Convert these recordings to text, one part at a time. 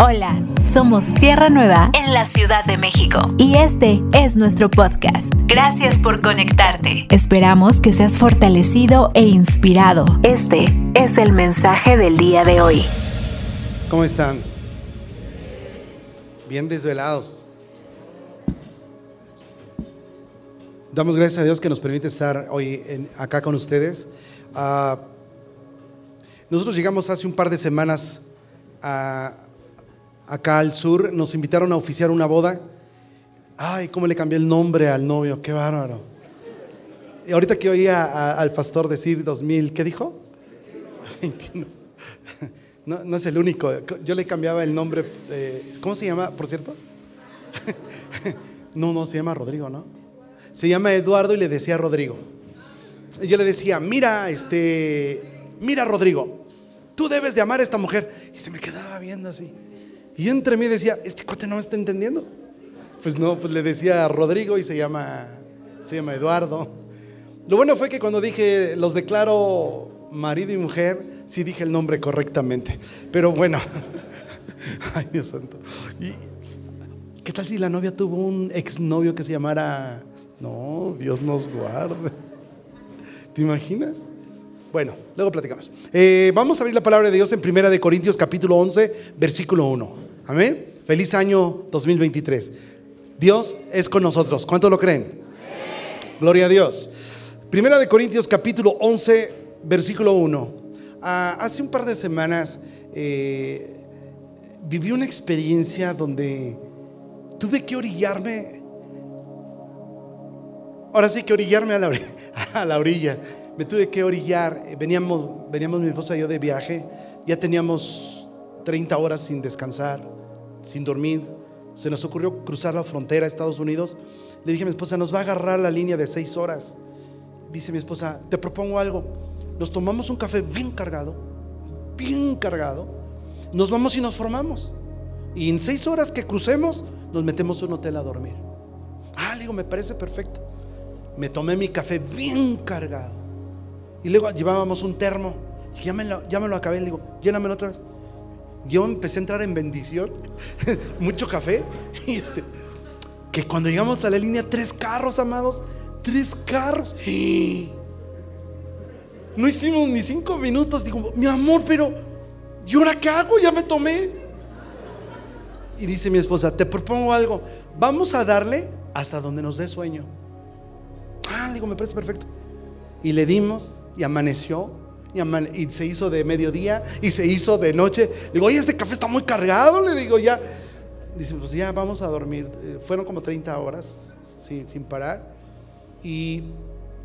Hola, somos Tierra Nueva en la Ciudad de México y este es nuestro podcast. Gracias por conectarte. Esperamos que seas fortalecido e inspirado. Este es el mensaje del día de hoy. ¿Cómo están? Bien desvelados. Damos gracias a Dios que nos permite estar hoy en- acá con ustedes. Ah, nosotros llegamos hace un par de semanas a- acá al sur, nos invitaron a oficiar una boda. Ay, cómo le cambié el nombre al novio, qué bárbaro. Y ahorita que oía al pastor decir 2000, ¿qué dijo? 21. No, es el único. Yo le cambiaba el nombre. eh, ¿Cómo se llama, por cierto? No, no, se llama Rodrigo, ¿no? Se llama Eduardo y le decía Rodrigo. Yo le decía, mira, este, mira Rodrigo, tú debes de amar a esta mujer. Y se me quedaba viendo así. Y entre mí decía, este cuate no me está entendiendo. Pues no, pues le decía a Rodrigo y se llama, se llama Eduardo. Lo bueno fue que cuando dije, los declaro marido y mujer, sí dije el nombre correctamente. Pero bueno, ay Dios santo. ¿Y ¿Qué tal si la novia tuvo un exnovio que se llamara... No, Dios nos guarde. ¿Te imaginas? Bueno, luego platicamos. Eh, vamos a abrir la palabra de Dios en Primera de Corintios capítulo 11, versículo 1. Amén. Feliz año 2023. Dios es con nosotros. ¿Cuántos lo creen? Gloria a Dios. Primera de Corintios capítulo 11, versículo 1. Ah, hace un par de semanas eh, viví una experiencia donde tuve que orillarme. Ahora sí que orillarme a la, ori- a la orilla. Me tuve que orillar. Veníamos, veníamos mi esposa y yo de viaje. Ya teníamos 30 horas sin descansar, sin dormir. Se nos ocurrió cruzar la frontera a Estados Unidos. Le dije a mi esposa, nos va a agarrar la línea de 6 horas. Dice mi esposa, te propongo algo. Nos tomamos un café bien cargado, bien cargado. Nos vamos y nos formamos. Y en seis horas que crucemos, nos metemos a un hotel a dormir. Ah, le digo, me parece perfecto. Me tomé mi café bien cargado. Y luego llevábamos un termo. Ya me lo, ya me lo. Le digo, llénamelo otra vez. Yo empecé a entrar en bendición. Mucho café. Y este, que cuando llegamos a la línea, tres carros, amados. Tres carros. No hicimos ni cinco minutos. Digo, mi amor, pero ¿y ahora qué hago? Ya me tomé. Y dice mi esposa, te propongo algo. Vamos a darle hasta donde nos dé sueño. Ah, digo, me parece perfecto. Y le dimos y amaneció. Y, se hizo de mediodía y se hizo de noche. Digo, oye, este café está muy cargado. Le digo, ya. Dice, pues ya vamos a dormir. Eh, fueron como 30 horas sí, sin parar. Y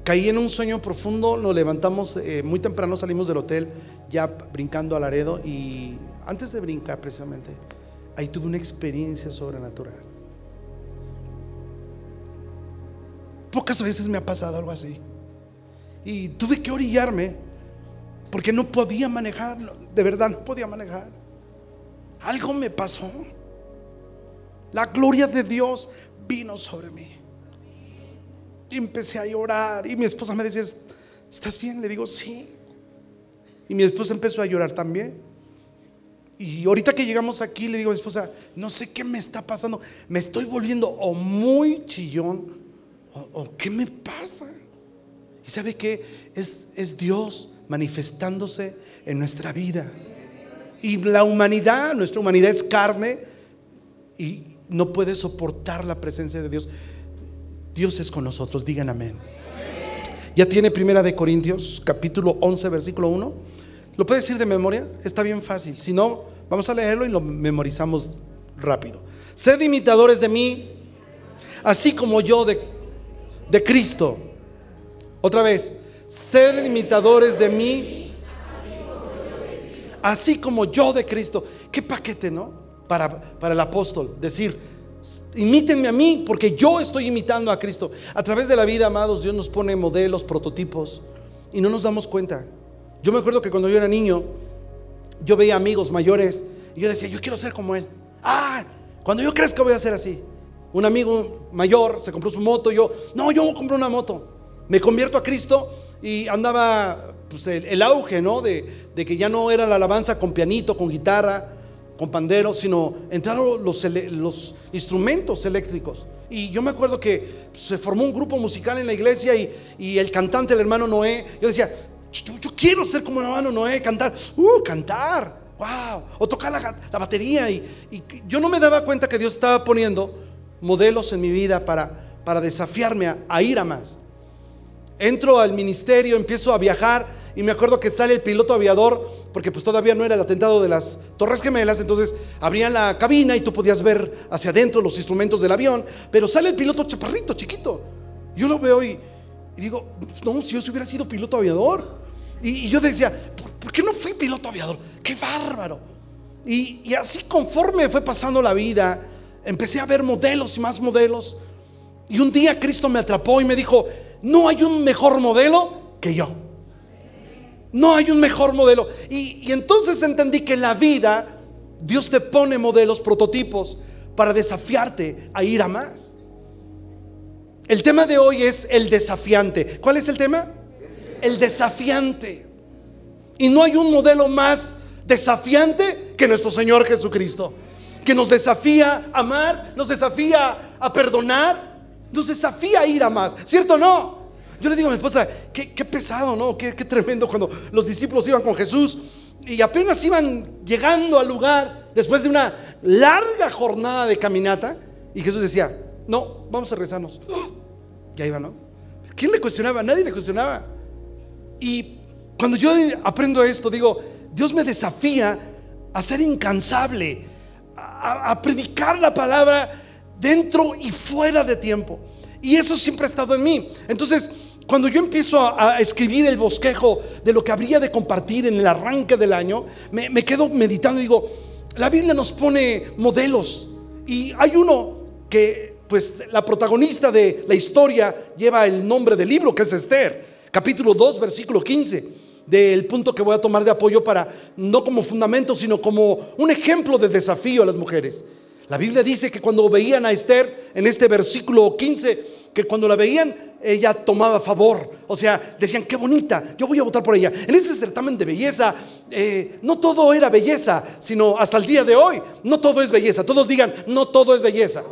caí en un sueño profundo. Nos levantamos eh, muy temprano, salimos del hotel, ya brincando a Laredo. Y antes de brincar, precisamente, ahí tuve una experiencia sobrenatural. Pocas veces me ha pasado algo así. Y tuve que orillarme porque no podía manejar, de verdad no podía manejar. Algo me pasó. La gloria de Dios vino sobre mí. Y empecé a llorar y mi esposa me decía, ¿estás bien? Le digo, sí. Y mi esposa empezó a llorar también. Y ahorita que llegamos aquí, le digo a mi esposa, no sé qué me está pasando. Me estoy volviendo o muy chillón o, o qué me pasa. Y sabe que es, es Dios manifestándose en nuestra vida. Y la humanidad, nuestra humanidad es carne y no puede soportar la presencia de Dios. Dios es con nosotros, digan amén. Ya tiene primera de Corintios, capítulo 11, versículo 1. ¿Lo puede decir de memoria? Está bien fácil. Si no, vamos a leerlo y lo memorizamos rápido. Sed imitadores de mí, así como yo de, de Cristo. Otra vez, sed imitadores de mí, así como yo de Cristo. Qué paquete, ¿no? Para, para el apóstol, decir, imítenme a mí, porque yo estoy imitando a Cristo. A través de la vida, amados, Dios nos pone modelos, prototipos, y no nos damos cuenta. Yo me acuerdo que cuando yo era niño, yo veía amigos mayores, y yo decía, yo quiero ser como él. Ah, cuando yo crezca voy a ser así. Un amigo mayor se compró su moto, yo, no, yo compré una moto. Me convierto a Cristo y andaba pues, el, auge, ¿no? De, que ya no era la alabanza con pianito, con guitarra. con pandero, sino entraron los, instrumentos eléctricos. Y yo me acuerdo que se formó un grupo musical en la iglesia y, el cantante, el hermano Noé, yo decía, yo, quiero ser como el hermano Noé, cantar, uh, cantar, wow, o tocar la, batería. Y, yo no me daba cuenta que Dios estaba poniendo modelos en mi vida para, para desafiarme a ir a más. Entro al ministerio, empiezo a viajar y me acuerdo que sale el piloto aviador, porque pues todavía no era el atentado de las Torres Gemelas, entonces abrían la cabina y tú podías ver hacia adentro los instrumentos del avión, pero sale el piloto chaparrito, chiquito. Yo lo veo y, digo, no, si yo hubiera sido piloto aviador. Y, yo decía, ¿por, qué no fui piloto aviador? ¡Qué bárbaro! Y, y así conforme fue pasando la vida, empecé a ver modelos y más modelos. Y un día Cristo me atrapó y me dijo, no hay un mejor modelo que yo. No hay un mejor modelo. Y, entonces entendí que en la vida Dios te pone modelos, prototipos, para desafiarte a ir a más. El tema de hoy es el desafiante. ¿Cuál es el tema? El desafiante. Y no hay un modelo más desafiante que nuestro Señor Jesucristo, que nos desafía a amar, nos desafía a perdonar, nos desafía a ir a más. ¿Cierto o no? Yo le digo a mi esposa, qué, pesado, ¿no? Qué, tremendo cuando los discípulos iban con Jesús y apenas iban llegando al lugar después de una larga jornada de caminata y Jesús decía, no, vamos a rezarnos. Ya iba, ¿no? ¿Quién le cuestionaba? Nadie le cuestionaba. Y cuando yo aprendo esto, digo, Dios me desafía a ser incansable, a predicar la palabra dentro y fuera de tiempo. Y eso siempre ha estado en mí. Entonces, cuando yo empiezo a, escribir el bosquejo de lo que habría de compartir en el arranque del año, me, quedo meditando y digo, la Biblia nos pone modelos. Y hay uno que, pues, la protagonista de la historia lleva el nombre del libro, que es Esther, capítulo 2, versículo 15 del punto que voy a tomar de apoyo para, no como fundamento, sino como un ejemplo de desafío a las mujeres. La Biblia dice que cuando veían a Esther, en este versículo 15, que cuando la veían, ella tomaba favor. O sea, decían, qué bonita, yo voy a votar por ella. En ese certamen de belleza, eh, no todo era belleza, sino hasta el día de hoy, no todo es belleza. Todos digan, no todo es belleza.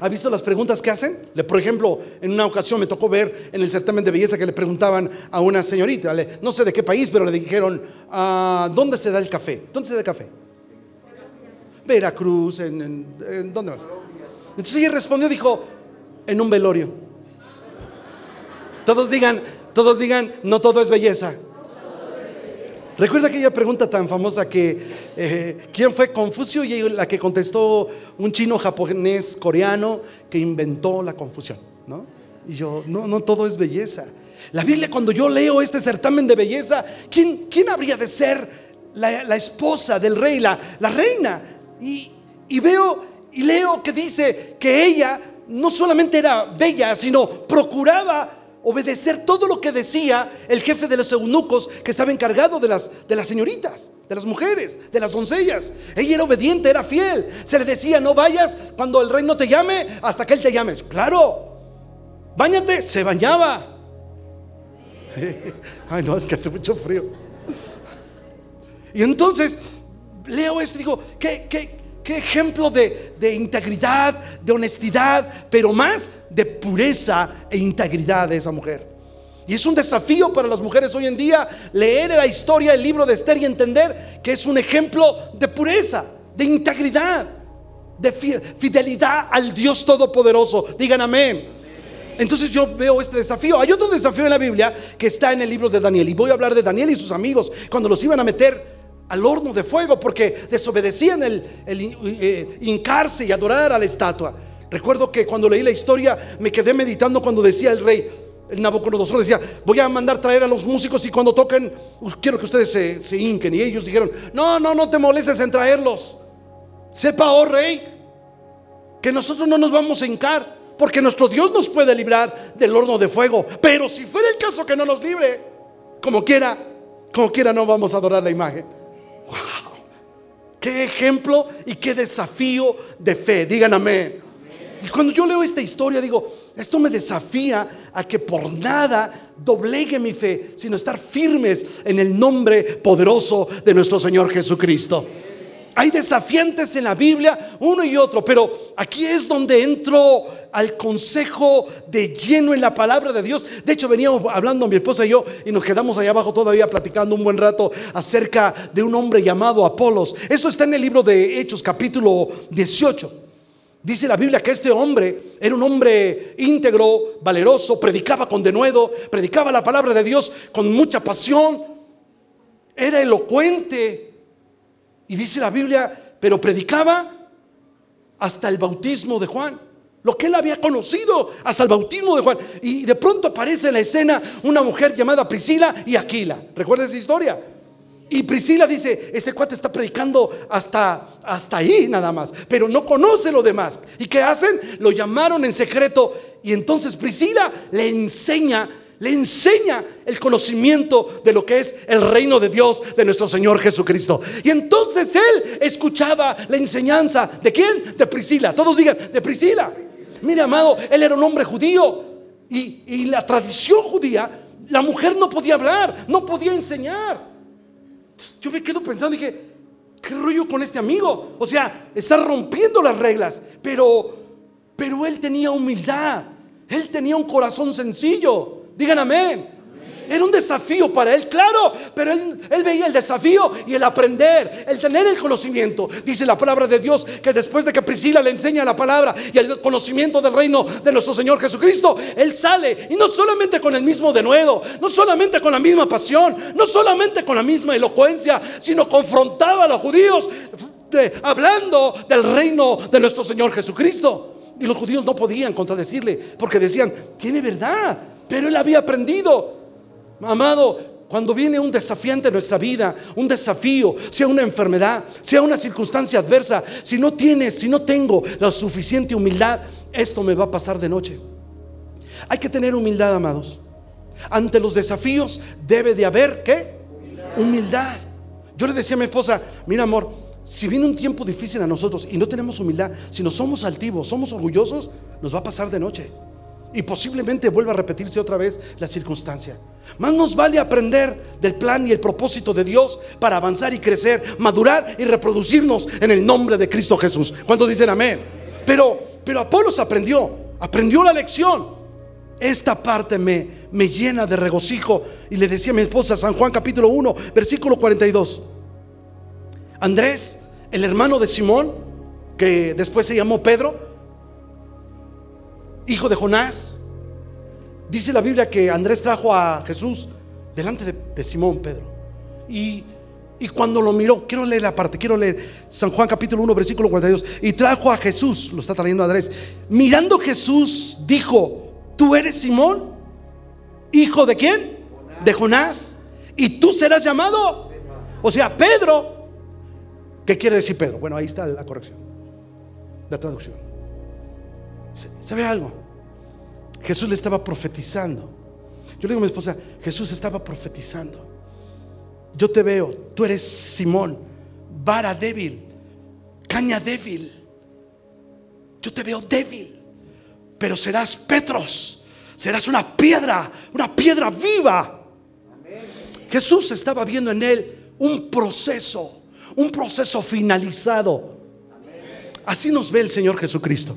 ¿Ha visto las preguntas que hacen? Por ejemplo, en una ocasión me tocó ver en el certamen de belleza que le preguntaban a una señorita, no sé de qué país, pero le dijeron, ah, ¿dónde se da el café? ¿Dónde se da el café? Veracruz, en, ¿dónde más? Entonces ella respondió, dijo, en un velorio. Todos digan, todos digan, no todo es belleza. Recuerda aquella pregunta tan famosa que eh, quién fue Confucio y la que contestó un chino japonés coreano que inventó la confusión, ¿no? Y yo, no, no todo es belleza. La Biblia cuando yo leo este certamen de belleza, ¿quién, quién habría de ser la, esposa del rey, la, la reina? Y, veo y leo que dice que ella no solamente era bella, sino procuraba obedecer todo lo que decía el jefe de los eunucos que estaba encargado de las, de las señoritas, de las mujeres, de las doncellas. Ella era obediente, era fiel. Se le decía, no vayas cuando el rey no te llame hasta que él te llame. Claro, bañate, se bañaba. Ay, no, es que hace mucho frío. Y entonces leo esto y digo, ¿qué, qué, ejemplo de, de, integridad, de honestidad, pero más de pureza e integridad de esa mujer. Y es un desafío para las mujeres hoy en día leer la historia del libro de Esther y entender que es un ejemplo de pureza, de integridad, de fidelidad al Dios Todopoderoso. Digan amén. Entonces yo veo este desafío. Hay otro desafío en la Biblia que está en el libro de Daniel. Y voy a hablar de Daniel y sus amigos cuando los iban a meter al horno de fuego porque desobedecían el, eh, hincarse y adorar a la estatua. Recuerdo que cuando leí la historia me quedé meditando cuando decía el rey, el Nabucodonosor decía, voy a mandar traer a los músicos y cuando toquen, quiero que ustedes se, se hinquen. Y ellos dijeron, no, no, no te molestes en traerlos. Sepa, oh rey, que nosotros no nos vamos a hincar, porque nuestro Dios nos puede librar del horno de fuego. Pero si fuera el caso que no nos libre, como quiera, como quiera no vamos a adorar la imagen. ¡Wow! ¡Qué ejemplo y qué desafío de fe! Digan amén. Y cuando yo leo esta historia, digo, esto me desafía a que por nada doblegue mi fe, sino estar firmes en el nombre poderoso de nuestro Señor Jesucristo. Hay desafiantes en la Biblia, uno y otro, pero aquí es donde entro al consejo de lleno en la palabra de Dios. De hecho, veníamos hablando mi esposa y yo y nos quedamos allá abajo todavía platicando un buen rato acerca de un hombre llamado Apolos. Esto está en el libro de Hechos, capítulo 18. Dice la Biblia que este hombre era un hombre íntegro, valeroso, predicaba con denuedo, predicaba la palabra de Dios con mucha pasión, era elocuente, y dice la Biblia, pero predicaba hasta el bautismo de Juan. Lo que él había conocido hasta el bautismo de Juan. Y de pronto aparece en la escena una mujer llamada Priscila y Aquila. ¿Recuerda esa historia? Y Priscila dice, este cuate está predicando hasta, hasta ahí nada más, pero no conoce lo demás. ¿Y qué hacen? Lo llamaron en secreto y entonces Priscila le enseña le enseña el conocimiento de lo que es el reino de Dios de nuestro Señor Jesucristo. Y entonces él escuchaba la enseñanza de quién? De Priscila. Todos digan, de Priscila. Mire, amado, él era un hombre judío y, y la tradición judía, la mujer no podía hablar, no podía enseñar. Yo me quedo pensando, dije, ¿qué rollo con este amigo? O sea, está rompiendo las reglas, pero, pero él tenía humildad, él tenía un corazón sencillo. Digan amén. Era un desafío para él, claro, pero él, veía el desafío y el aprender, el tener el conocimiento. Dice la palabra de Dios que después de que Priscila le enseña la palabra y el conocimiento del reino de nuestro Señor Jesucristo, él sale y no solamente con el mismo denuedo, no solamente con la misma pasión, no solamente con la misma elocuencia, sino confrontaba a los judíos hablando del reino de nuestro Señor Jesucristo. Y los judíos no podían contradecirle porque decían, tiene verdad. Pero él había aprendido. Amado, cuando viene un desafiante en nuestra vida, un desafío, sea una enfermedad, sea una circunstancia adversa, si no tienes, si no tengo la suficiente humildad, esto me va a pasar de noche. Hay que tener humildad, amados. Ante los desafíos debe de haber, ¿qué? Humildad. Yo le decía a mi esposa, mira amor, si viene un tiempo difícil a nosotros y no tenemos humildad, si no somos altivos, somos orgullosos, nos va a pasar de noche y posiblemente vuelva a repetirse otra vez la circunstancia. Más nos vale aprender del plan y el propósito de Dios para avanzar y crecer, madurar y reproducirnos en el nombre de Cristo Jesús. ¿Cuántos dicen amén? Pero, pero Apolos aprendió, aprendió la lección. Esta parte me, me llena de regocijo. Y le decía a mi esposa, San Juan capítulo 1, versículo 42. Andrés, el hermano de Simón, que después se llamó Pedro, hijo de Jonás. Dice la Biblia que Andrés trajo a Jesús delante de, Simón Pedro. Y, y, cuando lo miró, quiero leer la parte, quiero leer San Juan capítulo 1, versículo 42. Y trajo a Jesús, lo está trayendo Andrés. Mirando Jesús, dijo, tú eres Simón, hijo de quién? De Jonás. Y tú serás llamado. O sea, Pedro. ¿Qué quiere decir Pedro? Bueno, ahí está la corrección, la traducción. ¿Sabe algo? Jesús le estaba profetizando. Yo le digo a mi esposa, Jesús estaba profetizando. Yo te veo, tú eres Simón, vara débil, caña débil. Yo te veo débil, pero serás Petros, serás una piedra, una piedra viva. Jesús estaba viendo en él un proceso, un proceso finalizado. Así nos ve el Señor Jesucristo.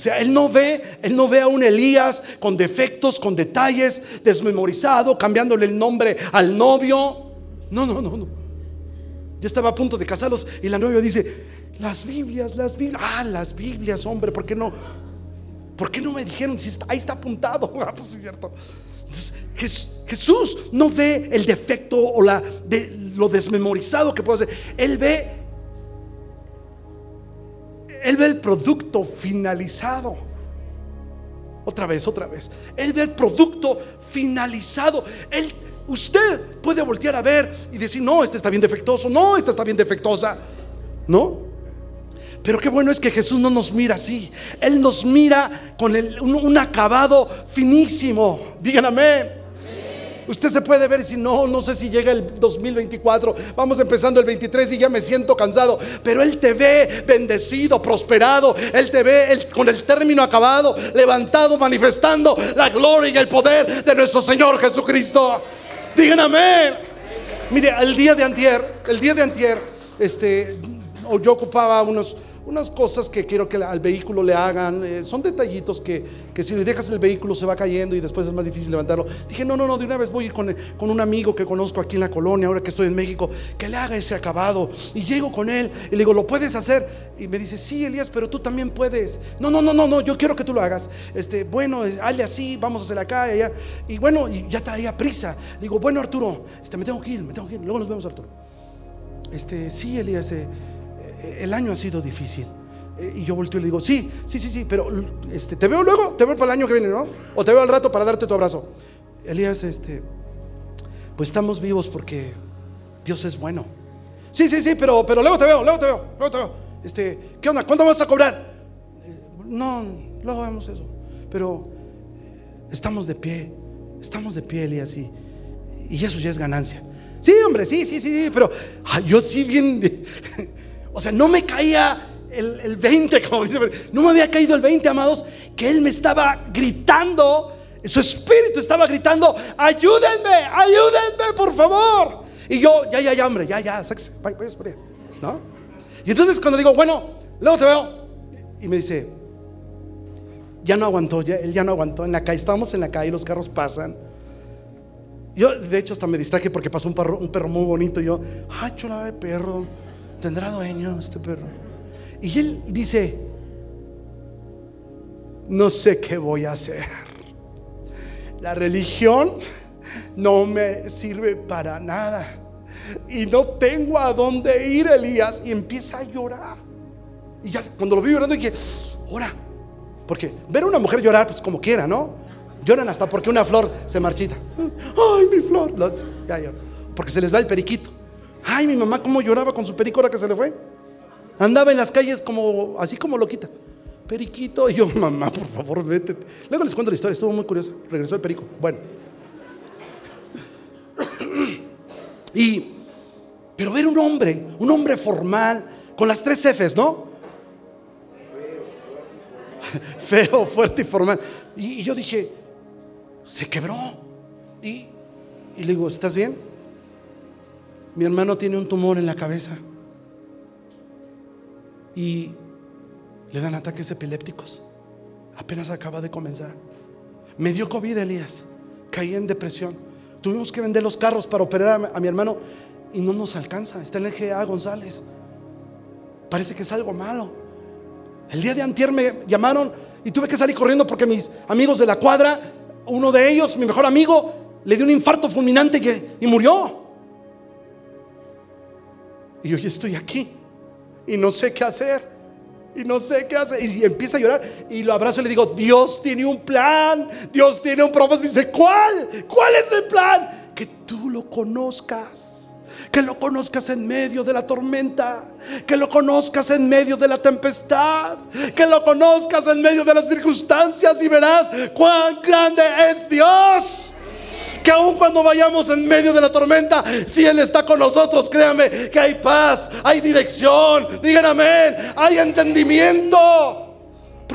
Sea, él no ve, él no ve a un Elías con defectos, con detalles, desmemorizado, cambiándole el nombre al novio. No, no, no, no. Ya estaba a punto de casarlos y la novia dice, las Biblias, las Biblias, ah, las Biblias, hombre, ¿por qué no? ¿Por qué no me dijeron si ahí está apuntado? Ah, pues cierto. Entonces, Jesús no ve el defecto o la, de, lo desmemorizado que puede ser. Él ve él ve el producto finalizado. Otra vez, otra vez. Él ve el producto finalizado. Él, usted puede voltear a ver y decir, no, este está bien defectuoso, no, esta está bien defectuosa. ¿No? Pero qué bueno es que Jesús no nos mira así. Él nos mira con un acabado finísimo. Digan amén. Usted se puede ver si no, no sé si llega el 2024, vamos empezando el 23 y ya me siento cansado, pero Él te ve bendecido, prosperado, Él te ve con el término acabado, levantado, manifestando la gloria y el poder de nuestro Señor Jesucristo. Digan amén. Mire, el día de antier, el día de antier, este, yo ocupaba unos, unas cosas que quiero que al vehículo le hagan. eh, son detallitos que, que si le dejas el vehículo se va cayendo y después es más difícil levantarlo. Dije, no, no, no, de una vez voy con, con un amigo que conozco aquí en la colonia, ahora que estoy en México, que le haga ese acabado. Y llego con él y le digo, ¿lo puedes hacer? Y me dice, sí, Elías, pero tú también puedes. No, no, no, no, no, yo quiero que tú lo hagas. Este, bueno, eh, hazle así, vamos a hacer acá y allá. Y bueno, y ya traía prisa. Le digo, bueno, Arturo, este, me tengo que ir, me tengo que ir. Luego nos vemos, Arturo. Este, sí, Elías, eh, el año ha sido difícil. Eh, y yo volteo y le digo, sí, sí, sí, sí, pero este, te veo luego, te veo para el año que viene, ¿no? O te veo al rato para darte tu abrazo. Elías, este, pues estamos vivos porque Dios es bueno. Sí, sí, sí, pero, pero luego te veo, luego te veo, luego te veo. Este, ¿qué onda? ¿Cuánto vas a cobrar? Eh, no, luego vemos eso. Pero eh, estamos de pie, estamos de pie, Elías, y, y eso ya es ganancia. Sí, hombre, sí, sí, sí, sí, pero yo sí bien, o sea, no me caía el, el 20, como dice, no me había caído el 20, amados, que él me estaba gritando, su espíritu estaba gritando, ayúdenme, ayúdenme, por favor. Y yo, ya, ya, ya, hombre, ya, ya, sáquese, ¿no? Y entonces cuando digo, bueno, luego te veo, y me dice, ya no aguantó, él ya no aguantó en la calle, estábamos en la calle, los carros pasan. Yo, de hecho, hasta me distraje porque pasó un perro, un perro muy bonito. Y yo, ah, chulada de perro, tendrá dueño este perro. Y él dice, no sé qué voy a hacer. La religión no me sirve para nada. Y no tengo a dónde ir, Elías. Y empieza a llorar. Y ya cuando lo vi llorando, dije, ora. Porque ver a una mujer llorar, pues como quiera, ¿no? Lloran hasta porque una flor se marchita. Ay, mi flor. Ya lloro. Porque se les va el periquito. Ay, mi mamá, cómo lloraba con su perico ahora que se le fue. Andaba en las calles como, así como loquita. Periquito. Y yo, mamá, por favor, vete. Luego les cuento la historia, estuvo muy curiosa. Regresó el perico. Bueno. Y, pero ver un hombre, un hombre formal, con las tres Fs, ¿no? Feo, fuerte y formal. Y, yo dije, se quebró. Y, y le digo, ¿estás bien? Mi hermano tiene un tumor en la cabeza. Y le dan ataques epilépticos. Apenas acaba de comenzar. Me dio COVID, Elías. Caí en depresión. Tuvimos que vender los carros para operar a, mi hermano y no nos alcanza. Está en el GA González. Parece que es algo malo. El día de antier me llamaron y tuve que salir corriendo porque mis amigos de la cuadra, uno de ellos, mi mejor amigo, le dio un infarto fulminante y, y murió. Y hoy estoy aquí y no sé qué hacer. Y no sé qué hacer. Y empieza a llorar. Y lo abrazo y le digo, Dios tiene un plan. Dios tiene un propósito. Y dice, ¿cuál? ¿Cuál es el plan? Que tú lo conozcas. Que lo conozcas en medio de la tormenta. Que lo conozcas en medio de la tempestad. Que lo conozcas en medio de las circunstancias. Y verás cuán grande es Dios que aun cuando vayamos en medio de la tormenta, si Él está con nosotros, créame que hay paz, hay dirección, digan amén, hay entendimiento.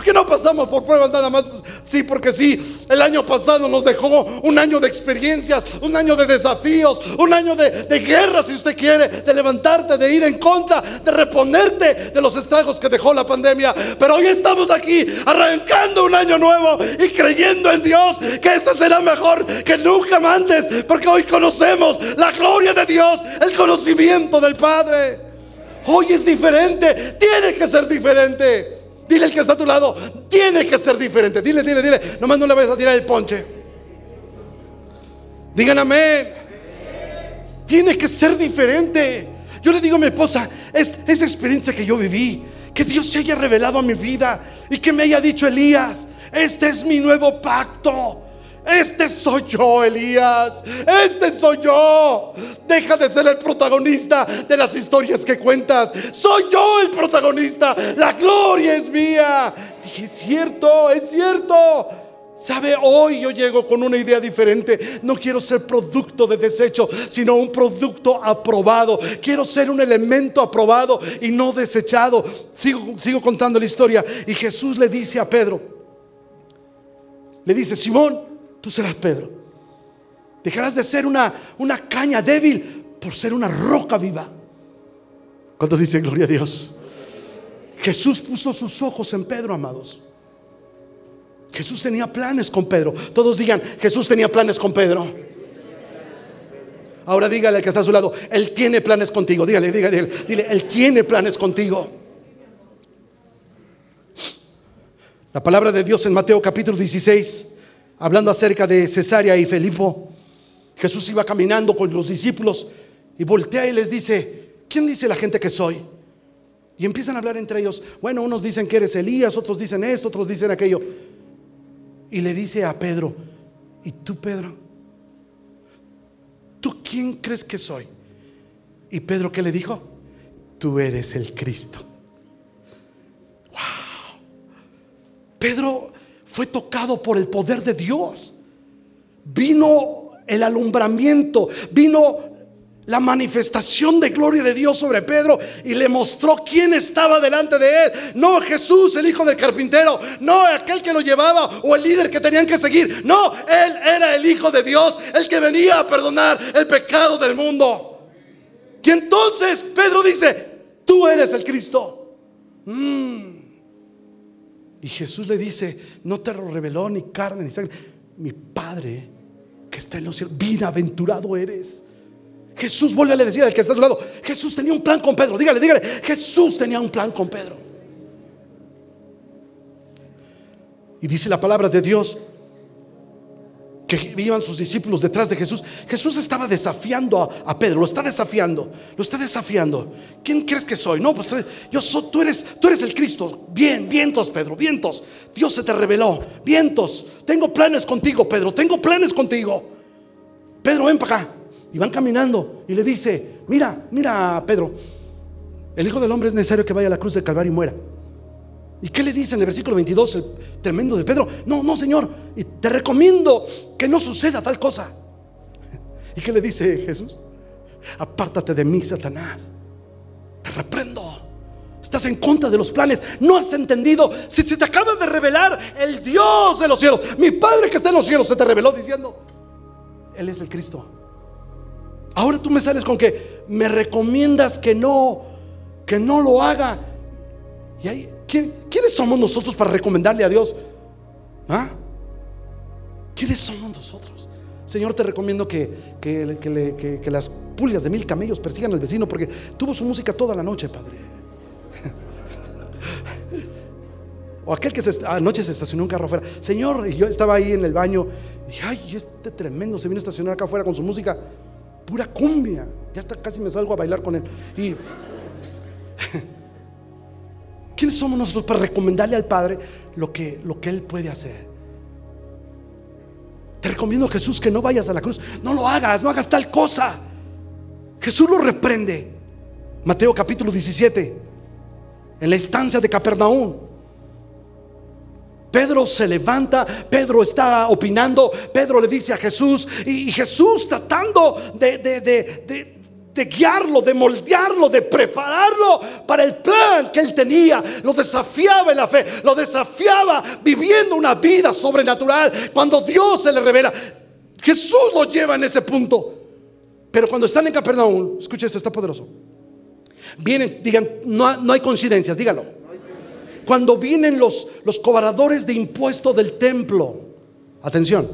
¿Por qué no pasamos por pruebas nada más? Sí, porque sí, el año pasado nos dejó un año de experiencias, un año de desafíos, un año de, de guerra, si usted quiere, de levantarte, de ir en contra, de reponerte de los estragos que dejó la pandemia. Pero hoy estamos aquí arrancando un año nuevo y creyendo en Dios que este será mejor que nunca antes, porque hoy conocemos la gloria de Dios, el conocimiento del Padre. Hoy es diferente, tiene que ser diferente. Dile al que está a tu lado, tiene que ser diferente. Dile, dile, dile. Nomás no le vayas a tirar el ponche. Digan amén. Tiene que ser diferente. Yo le digo a mi esposa, es esa experiencia que yo viví, que Dios se haya revelado a mi vida y que me haya dicho Elías, este es mi nuevo pacto. Este soy yo, Elías. Este soy yo. Deja de ser el protagonista de las historias que cuentas. Soy yo el protagonista. La gloria es mía. Dije, es cierto, es cierto. Sabe, hoy yo llego con una idea diferente. No quiero ser producto de desecho, sino un producto aprobado. Quiero ser un elemento aprobado y no desechado. Sigo, sigo contando la historia. Y Jesús le dice a Pedro, le dice, Simón, tú serás Pedro. Dejarás de ser una, una caña débil por ser una roca viva. ¿Cuántos dicen gloria a Dios? Jesús puso sus ojos en Pedro, amados. Jesús tenía planes con Pedro. Todos digan, Jesús tenía planes con Pedro. Ahora dígale al que está a su lado, Él tiene planes contigo. Dígale, dígale, dile, Él tiene planes contigo. La palabra de Dios en Mateo capítulo 16, hablando acerca de Cesarea y Felipo, Jesús iba caminando con los discípulos y voltea y les dice, ¿quién dice la gente que soy? Y empiezan a hablar entre ellos. Bueno, unos dicen que eres Elías, otros dicen esto, otros dicen aquello. Y le dice a Pedro, ¿y tú Pedro? ¿Tú quién crees que soy? Y Pedro, ¿qué le dijo? Tú eres el Cristo. Wow. Pedro fue tocado por el poder de Dios. Vino el alumbramiento, vino la manifestación de gloria de Dios sobre Pedro y le mostró quién estaba delante de él. No Jesús, el hijo del carpintero, no aquel que lo llevaba o el líder que tenían que seguir. No, él era el hijo de Dios, el que venía a perdonar el pecado del mundo. Y entonces Pedro dice, tú eres el Cristo. Mm. Y Jesús le dice, no te reveló ni carne ni sangre, mi Padre que está en los cielos, bienaventurado eres. Jesús, vuelve a decir al que está a su lado, Jesús tenía un plan con Pedro. Dígale, dígale, Jesús tenía un plan con Pedro. Y dice la palabra de Dios que iban sus discípulos detrás de Jesús. Jesús estaba desafiando a, Pedro, lo está desafiando, lo está desafiando. ¿Quién crees que soy? No, pues eh, yo soy, tú eres, tú eres el Cristo. Bien, vientos, Pedro, vientos. Dios se te reveló. Vientos, tengo planes contigo, Pedro, tengo planes contigo. Pedro, ven para acá. Y van caminando y le dice, mira, mira Pedro, el Hijo del Hombre es necesario que vaya a la cruz del Calvario y muera. ¿Y qué le dice en el versículo 22 el tremendo de Pedro? No, no, Señor, y te recomiendo que no suceda tal cosa. ¿Y qué le dice Jesús? Apártate de mí, Satanás. Te reprendo. Estás en contra de los planes. No has entendido. Si se te acaba de revelar el Dios de los cielos, mi Padre que está en los cielos, se te reveló diciendo, Él es el Cristo. Ahora tú me sales con que me recomiendas que no, que no lo haga. ¿Y ahí, ¿quiénes somos nosotros para recomendarle a Dios? ¿Ah? ¿Quiénes somos nosotros? Señor, te recomiendo que, que, las pulgas de mil camellos persigan al vecino porque tuvo su música toda la noche, Padre. o aquel que anoche se estacionó un carro afuera. Señor, yo estaba ahí en el baño y dije, ay, este tremendo se vino a estacionar acá afuera con su música pura cumbia. Ya hasta casi me salgo a bailar con él. Y ¿quiénes somos nosotros para recomendarle al Padre lo que, lo que Él puede hacer? Te recomiendo, Jesús, que no vayas a la cruz. No lo hagas, no hagas tal cosa. Jesús lo reprende. Mateo capítulo 17, en la estancia de Capernaum. Pedro se levanta, Pedro está opinando, Pedro le dice a Jesús y, Jesús tratando de, de, guiarlo, de moldearlo, de prepararlo para el plan que él tenía. Lo desafiaba en la fe, lo desafiaba viviendo una vida sobrenatural. Cuando Dios se le revela, Jesús lo lleva en ese punto. Pero cuando están en Capernaum, escucha esto, está poderoso. Vienen, digan, no, no hay coincidencias, dígalo cuando vienen los, los cobradores de impuesto del templo. Atención,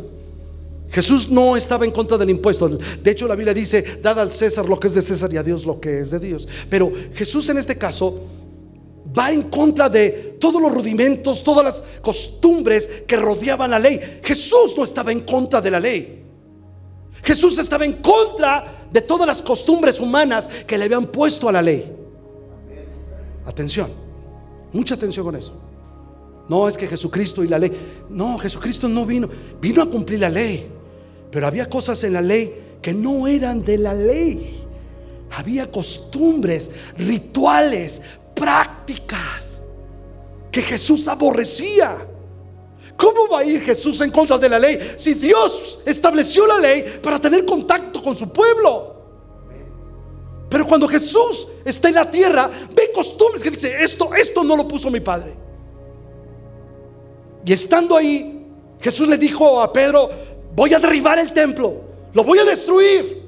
Jesús no estaba en contra del impuesto. De hecho, la Biblia dice, dad al César lo que es de César y a Dios lo que es de Dios. Pero Jesús en este caso va en contra de todos los rudimentos, todas las costumbres que rodeaban la ley. Jesús no estaba en contra de la ley. Jesús estaba en contra de todas las costumbres humanas que le habían puesto a la ley. Atención. Mucha atención con eso. No es que Jesucristo y la ley. No, Jesucristo no vino. Vino a cumplir la ley. Pero había cosas en la ley que no eran de la ley. Había costumbres, rituales, prácticas que Jesús aborrecía. ¿Cómo va a ir Jesús en contra de la ley si Dios estableció la ley para tener contacto con su pueblo? Pero cuando Jesús está en la tierra, ve costumbres que dice, esto, esto no lo puso mi padre. Y estando ahí, Jesús le dijo a Pedro, voy a derribar el templo, lo voy a destruir.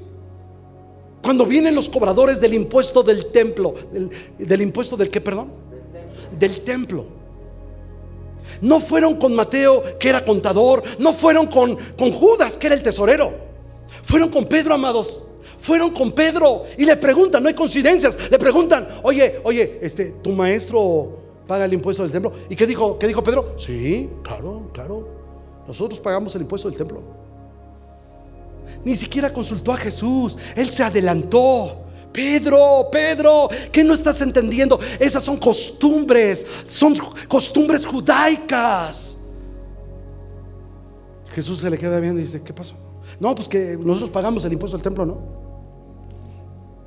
Cuando vienen los cobradores del impuesto del templo, del, impuesto del qué, perdón? Del templo. No fueron con Mateo, que era contador, no fueron con, con Judas, que era el tesorero. Fueron con Pedro, amados. Fueron con Pedro y le preguntan, no hay coincidencias, le preguntan, oye, oye, este, tu maestro paga el impuesto del templo. ¿Y qué dijo, qué dijo Pedro? Sí, claro, claro. Nosotros pagamos el impuesto del templo. Ni siquiera consultó a Jesús. Él se adelantó. Pedro, Pedro, ¿qué no estás entendiendo? Esas son costumbres, son costumbres judaicas. Jesús se le queda viendo y dice, ¿qué pasó? No, pues que nosotros pagamos el impuesto del templo, ¿no?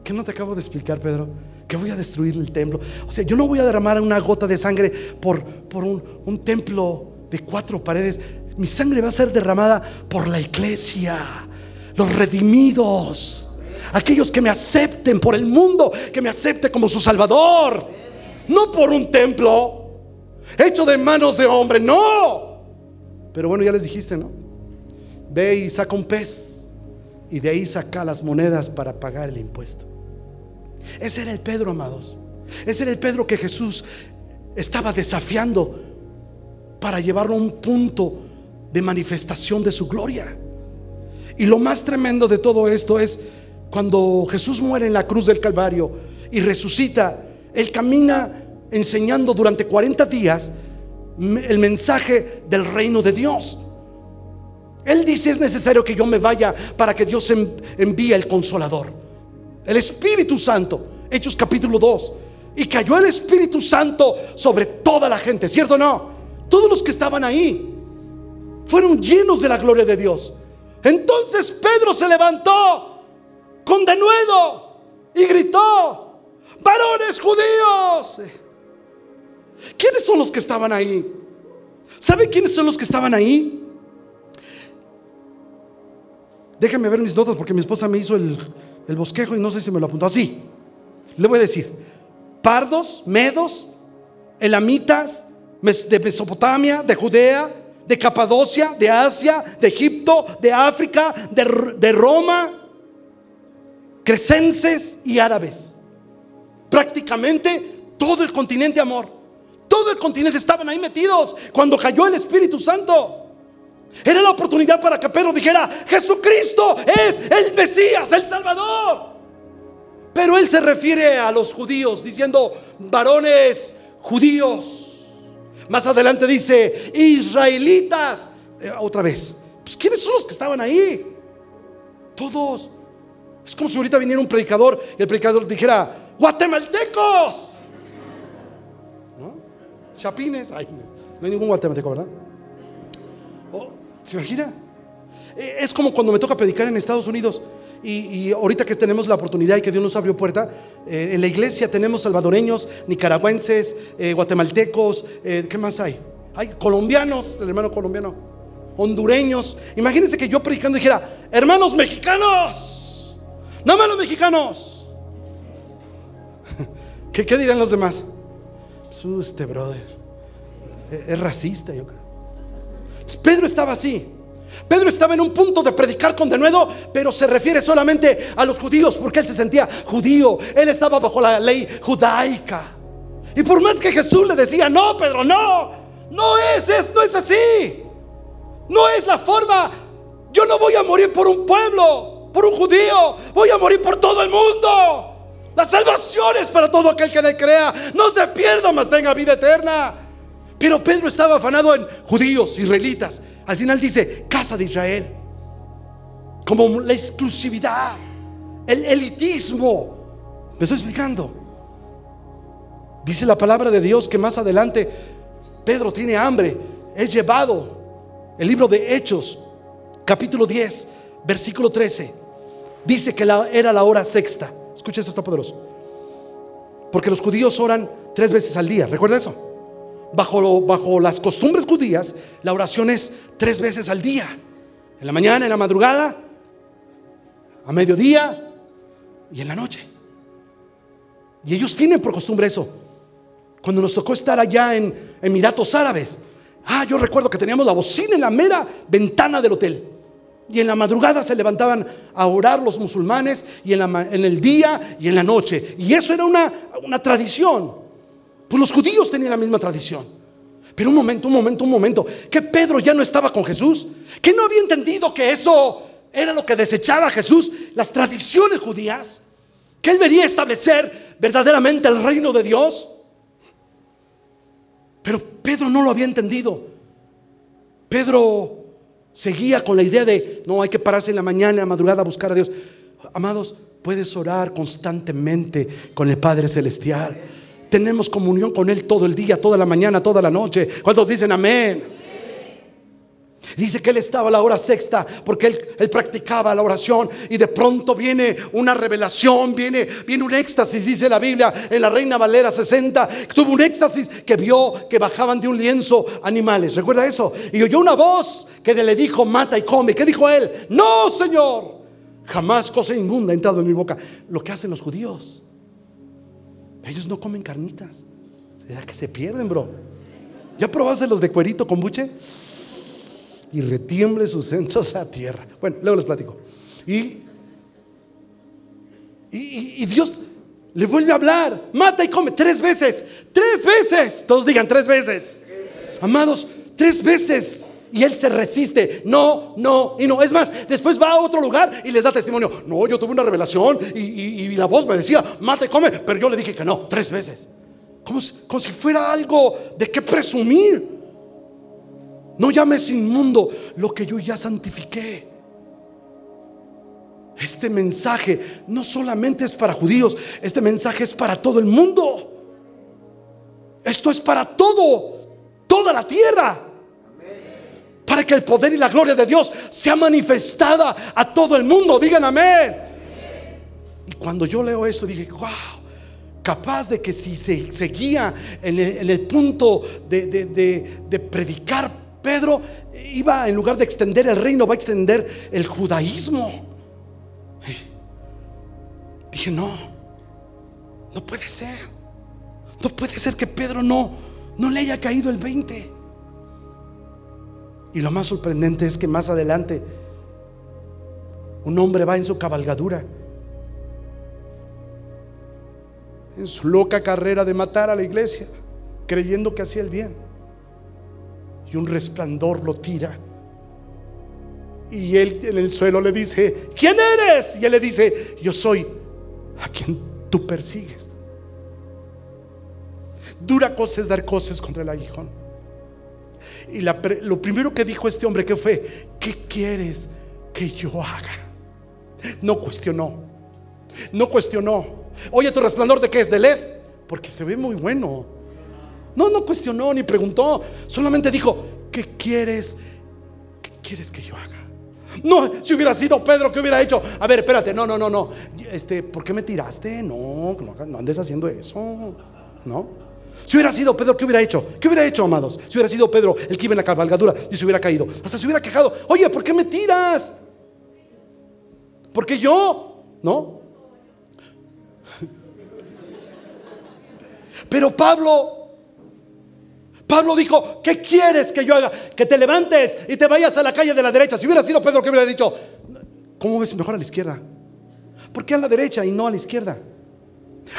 ¿Qué no te acabo de explicar, Pedro? Que voy a destruir el templo. O sea, yo no voy a derramar una gota de sangre por, por un, un templo de cuatro paredes. Mi sangre va a ser derramada por la iglesia, los redimidos, aquellos que me acepten por el mundo, que me acepte como su salvador. No por un templo hecho de manos de hombre, no. Pero bueno, ya les dijiste, ¿no? Ve y saca un pez y de ahí saca las monedas para pagar el impuesto. Ese era el Pedro, amados. Ese era el Pedro que Jesús estaba desafiando para llevarlo a un punto de manifestación de su gloria. Y lo más tremendo de todo esto es cuando Jesús muere en la cruz del Calvario y resucita, Él camina enseñando durante 40 días el mensaje del reino de Dios. Él dice, es necesario que yo me vaya para que Dios envíe el consolador. El Espíritu Santo, Hechos capítulo 2. Y cayó el Espíritu Santo sobre toda la gente, ¿cierto o no? Todos los que estaban ahí fueron llenos de la gloria de Dios. Entonces Pedro se levantó con denuedo y gritó, varones judíos. ¿Quiénes son los que estaban ahí? ¿Sabe quiénes son los que estaban ahí? Déjenme ver mis notas porque mi esposa me hizo el, el bosquejo y no sé si me lo apuntó así. Le voy a decir, pardos, medos, elamitas, de Mesopotamia, de Judea, de Capadocia, de Asia, de Egipto, de África, de, Roma, crecenses y árabes. Prácticamente todo el continente, amor. Todo el continente estaban ahí metidos cuando cayó el Espíritu Santo. Era la oportunidad para que Pedro dijera, Jesucristo es el Mesías, el Salvador. Pero él se refiere a los judíos diciendo, varones judíos. Más adelante dice, israelitas. Eh, otra vez, pues ¿quiénes son los que estaban ahí? Todos. Es como si ahorita viniera un predicador y el predicador dijera, guatemaltecos. ¿No? Chapines. Ay, no hay ningún guatemalteco, ¿verdad? ¿Se imagina? E, es como cuando me toca predicar en Estados Unidos. Y, ahorita que tenemos la oportunidad y que Dios nos abrió puerta, eh, en la iglesia tenemos salvadoreños, nicaragüenses, eh, guatemaltecos, eh, ¿qué más hay? Hay colombianos, el hermano colombiano, hondureños. Imagínense que yo predicando dijera, hermanos mexicanos, no malos mexicanos. ¿Qué, ¿Qué, dirán los demás? Pues, este brother es racista, yo creo. Pedro estaba así. Pedro estaba en un punto de predicar con denuedo, pero se refiere solamente a los judíos porque él se sentía judío. Él estaba bajo la ley judaica. Y por más que Jesús le decía, no, Pedro, no, no es, es, no es así. No es la forma. Yo no voy a morir por un pueblo, por un judío. Voy a morir por todo el mundo. La salvación es para todo aquel que le crea. No se pierda, mas tenga vida eterna. Pero Pedro estaba afanado en judíos, israelitas. Al final dice, casa de Israel. Como la exclusividad, el elitismo. ¿Me estoy explicando? Dice la palabra de Dios que más adelante Pedro tiene hambre. Es llevado. El libro de Hechos, capítulo 10, versículo 13. Dice que era la hora sexta. Escucha esto, está poderoso. Porque los judíos oran tres veces al día. ¿Recuerda eso? Bajo, bajo las costumbres judías, la oración es tres veces al día. En la mañana, en la madrugada, a mediodía y en la noche. Y ellos tienen por costumbre eso. Cuando nos tocó estar allá en Emiratos Árabes, ah, yo recuerdo que teníamos la bocina en la mera ventana del hotel. Y en la madrugada se levantaban a orar los musulmanes y en, en el día y en la noche. Y eso era una, una tradición. Pues los judíos tenían la misma tradición. Pero un momento, un momento, un momento. Que Pedro ya no estaba con Jesús. Que no había entendido que eso era lo que desechaba Jesús. Las tradiciones judías. Que él vería establecer verdaderamente el reino de Dios. Pero Pedro no lo había entendido. Pedro seguía con la idea de, no, hay que pararse en la mañana, la madrugada a buscar a Dios. Amados, puedes orar constantemente con el Padre Celestial. Tenemos comunión con Él todo el día, toda la mañana, toda la noche. ¿Cuántos dicen amén? Dice que él estaba a la hora sexta porque él, practicaba la oración y de pronto viene una revelación, viene, viene un éxtasis, dice la Biblia en la Reina Valera 60, tuvo un éxtasis que vio que bajaban de un lienzo animales, ¿recuerda eso? Y oyó una voz que le dijo, mata y come. ¿Qué dijo él? No, Señor, jamás cosa inmunda ha entrado en mi boca. Lo que hacen los judíos, ellos no comen carnitas. ¿Será que se pierden, bro? ¿Ya probaste los de cuerito con buche? y retiemble sus centros a la tierra. Bueno, luego les platico. Y, y, Dios le vuelve a hablar, mata y come tres veces, tres veces, todos digan tres veces. Amados, tres veces. Y él se resiste. No, no y no. Es más, después va a otro lugar y les da testimonio. No, yo tuve una revelación y, y la voz me decía, mata y come. Pero yo le dije que no, tres veces. Como, como si fuera algo de qué presumir. No llames inmundo lo que yo ya santifiqué. Este mensaje no solamente es para judíos, este mensaje es para todo el mundo. Esto es para todo, toda la tierra. Para que el poder y la gloria de Dios sea manifestada a todo el mundo. Digan amén. Y cuando yo leo esto dije, wow, capaz de que si se seguía en el, punto de, predicar Pedro iba, en lugar de extender el reino, va a extender el judaísmo. dije, no, no puede ser. No puede ser que Pedro no, no le haya caído el 20. Y lo más sorprendente es que más adelante un hombre va en su cabalgadura, en su loca carrera de matar a la iglesia, creyendo que hacía el bien y un resplandor lo tira. Y él en el suelo le dice, ¿quién eres? Y él le dice, yo soy a quien tú persigues. Dura cosa es dar cosas contra el aguijón. Y lo primero que dijo este hombre que fue, ¿qué quieres que yo haga? No cuestionó, no cuestionó. Oye, tu resplandor de qué es de LED, porque se ve muy bueno. No, no cuestionó ni preguntó. Solamente dijo, ¿qué quieres? ¿Qué quieres que yo haga? No, si hubiera sido Pedro, ¿qué hubiera hecho? A ver, espérate, no, no, no, no. Este, ¿por qué me tiraste? No, no andes haciendo eso. ¿No? Si hubiera sido Pedro, ¿qué hubiera hecho? ¿Qué hubiera hecho, amados? Si hubiera sido Pedro el que iba en la cabalgadura y se hubiera caído. Hasta se hubiera quejado. Oye, ¿por qué me tiras? Porque yo, ¿no? Pero Pablo Pablo dijo, ¿qué quieres que yo haga? Que te levantes y te vayas a la calle de la derecha. Si hubiera sido Pedro, ¿qué hubiera dicho? ¿Cómo ves mejor a la izquierda? ¿Por qué a la derecha y no a la izquierda?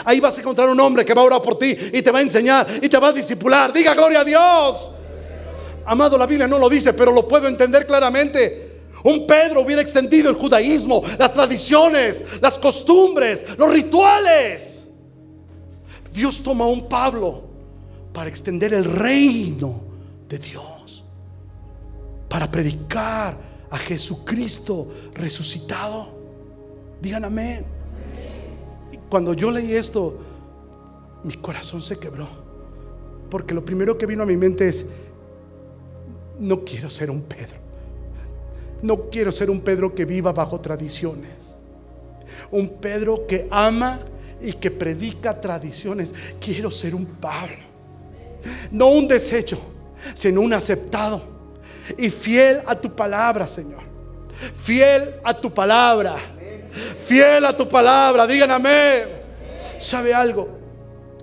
Ahí vas a encontrar un hombre que va a orar por ti y te va a enseñar y te va a disipular. Diga gloria a Dios. Amado, la Biblia no lo dice, pero lo puedo entender claramente. Un Pedro hubiera extendido el judaísmo, las tradiciones, las costumbres, los rituales. Dios toma a un Pablo para extender el reino de Dios, para predicar a Jesucristo resucitado. Digan amén. Cuando yo leí esto, mi corazón se quebró, porque lo primero que vino a mi mente es, no quiero ser un Pedro, no quiero ser un Pedro que viva bajo tradiciones, un Pedro que ama y que predica tradiciones, quiero ser un Pablo no un desecho, sino un aceptado. Y fiel a tu palabra, Señor. Fiel a tu palabra. Fiel a tu palabra. Digan amén. ¿Sabe algo?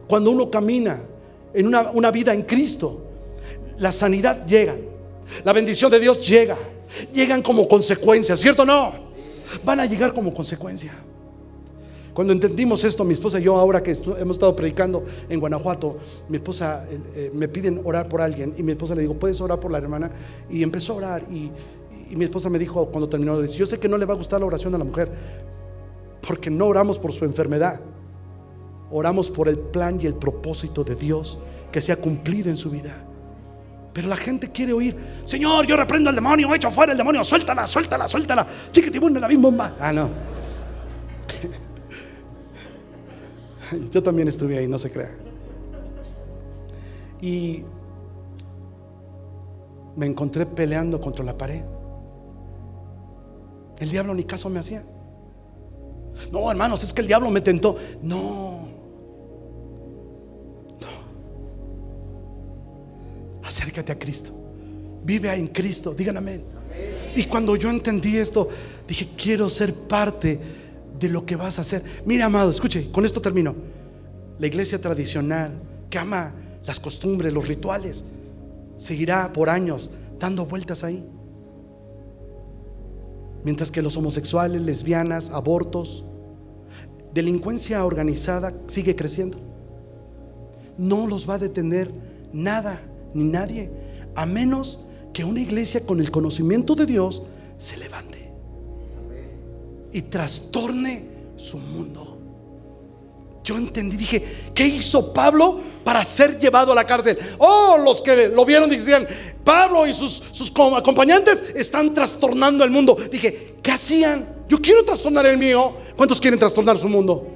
Cuando uno camina en una, vida en Cristo, la sanidad llega. La bendición de Dios llega. Llegan como consecuencia, ¿cierto o no? Van a llegar como consecuencia. Cuando entendimos esto, mi esposa y yo, ahora que hemos estado predicando en Guanajuato, mi esposa eh, eh, me piden orar por alguien y mi esposa le digo, ¿puedes orar por la hermana? Y empezó a orar y, mi esposa me dijo cuando terminó, dice, yo sé que no le va a gustar la oración a la mujer, porque no oramos por su enfermedad, oramos por el plan y el propósito de Dios que se ha cumplido en su vida. Pero la gente quiere oír, Señor, yo reprendo al demonio, echo fuera el demonio, suéltala, suéltala, suéltala, chiquitibún, la misma bomba. Ah, no. Yo también estuve ahí, no se crea. Y me encontré peleando contra la pared. El diablo ni caso me hacía. No, hermanos, es que el diablo me tentó. No. No. Acércate a Cristo. Vive en Cristo. Digan amén. Y cuando yo entendí esto, dije, quiero ser parte de lo que vas a hacer. Mira, amado, escuche, con esto termino. La iglesia tradicional, que ama las costumbres, los rituales, seguirá por años dando vueltas ahí. Mientras que los homosexuales, lesbianas, abortos, delincuencia organizada sigue creciendo. No los va a detener nada ni nadie, a menos que una iglesia con el conocimiento de Dios se levante y trastorne su mundo. Yo entendí, dije, ¿qué hizo Pablo para ser llevado a la cárcel? Oh, los que lo vieron decían, Pablo y sus, sus acompañantes están trastornando el mundo. Dije, ¿qué hacían? Yo quiero trastornar el mío. ¿Cuántos quieren trastornar su mundo?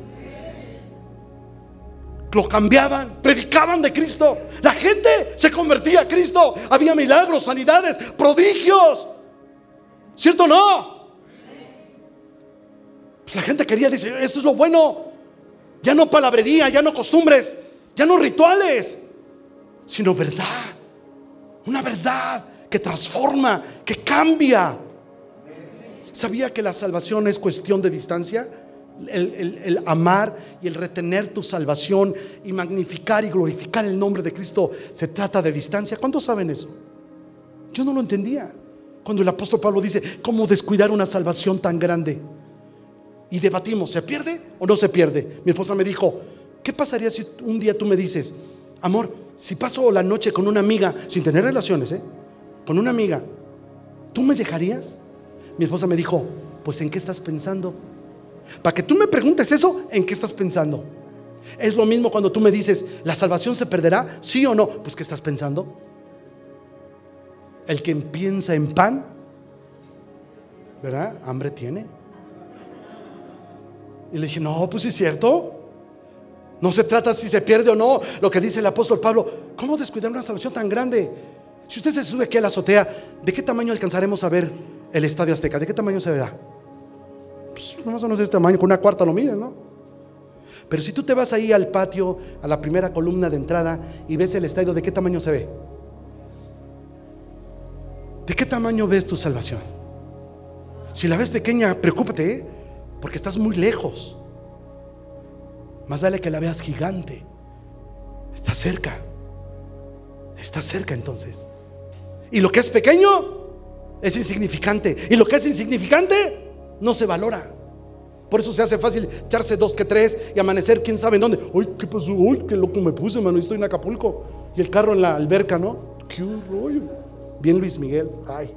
Lo cambiaban, predicaban de Cristo. La gente se convertía a Cristo. Había milagros, sanidades, prodigios. ¿Cierto o no? Pues la gente quería decir, esto es lo bueno. Ya no palabrería, ya no costumbres, ya no rituales, sino verdad. Una verdad que transforma, que cambia. ¿Sabía que la salvación es cuestión de distancia? El, el, amar y el retener tu salvación y magnificar y glorificar el nombre de Cristo se trata de distancia. ¿Cuántos saben eso? Yo no lo entendía. Cuando el apóstol Pablo dice, ¿cómo descuidar una salvación tan grande? Y debatimos, ¿se pierde o no se pierde? Mi esposa me dijo, ¿qué pasaría si un día tú me dices, amor, si paso la noche con una amiga, sin tener relaciones, ¿eh? con una amiga, ¿tú me dejarías? Mi esposa me dijo, pues ¿en qué estás pensando? Para que tú me preguntes eso, ¿en qué estás pensando? Es lo mismo cuando tú me dices, ¿la salvación se perderá? ¿Sí o no? Pues ¿qué estás pensando? El que piensa en pan, ¿verdad? Hambre tiene. Y le dije, no, pues es cierto. No se trata si se pierde o no. Lo que dice el apóstol Pablo, ¿cómo descuidar una salvación tan grande? Si usted se sube aquí a la azotea, ¿de qué tamaño alcanzaremos a ver el estadio Azteca? ¿De qué tamaño se verá? Pues más o menos de este tamaño, con una cuarta lo mide, ¿no? Pero si tú te vas ahí al patio, a la primera columna de entrada y ves el estadio, ¿de qué tamaño se ve? ¿De qué tamaño ves tu salvación? Si la ves pequeña, preocúpate, ¿eh? Porque estás muy lejos. Más vale que la veas gigante. Está cerca. Está cerca entonces. Y lo que es pequeño es insignificante. Y lo que es insignificante no se valora. Por eso se hace fácil echarse dos que tres y amanecer quién sabe en dónde. Uy, ¿qué pasó? Uy, qué loco me puse, mano. Estoy en Acapulco. Y el carro en la alberca, ¿no? Qué rollo. Bien Luis Miguel. Ay.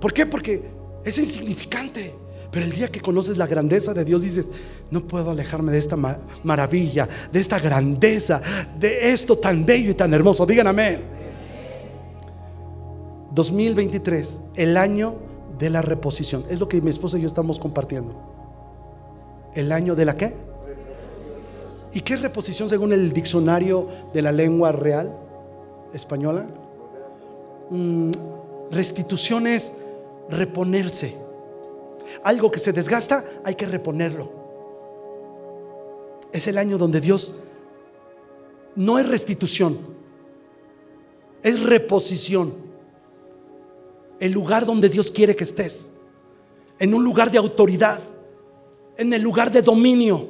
¿Por qué? Porque es insignificante. Pero el día que conoces la grandeza de Dios dices, no puedo alejarme de esta maravilla, de esta grandeza, de esto tan bello y tan hermoso. Digan amén. 2023, el año de la reposición. Es lo que mi esposa y yo estamos compartiendo. ¿El año de la qué? ¿Y qué es reposición según el diccionario de la lengua real española? Mm, restitución es reponerse algo que se desgasta, hay que reponerlo. Es el año donde Dios no es restitución, es reposición. El lugar donde Dios quiere que estés. En un lugar de autoridad, en el lugar de dominio,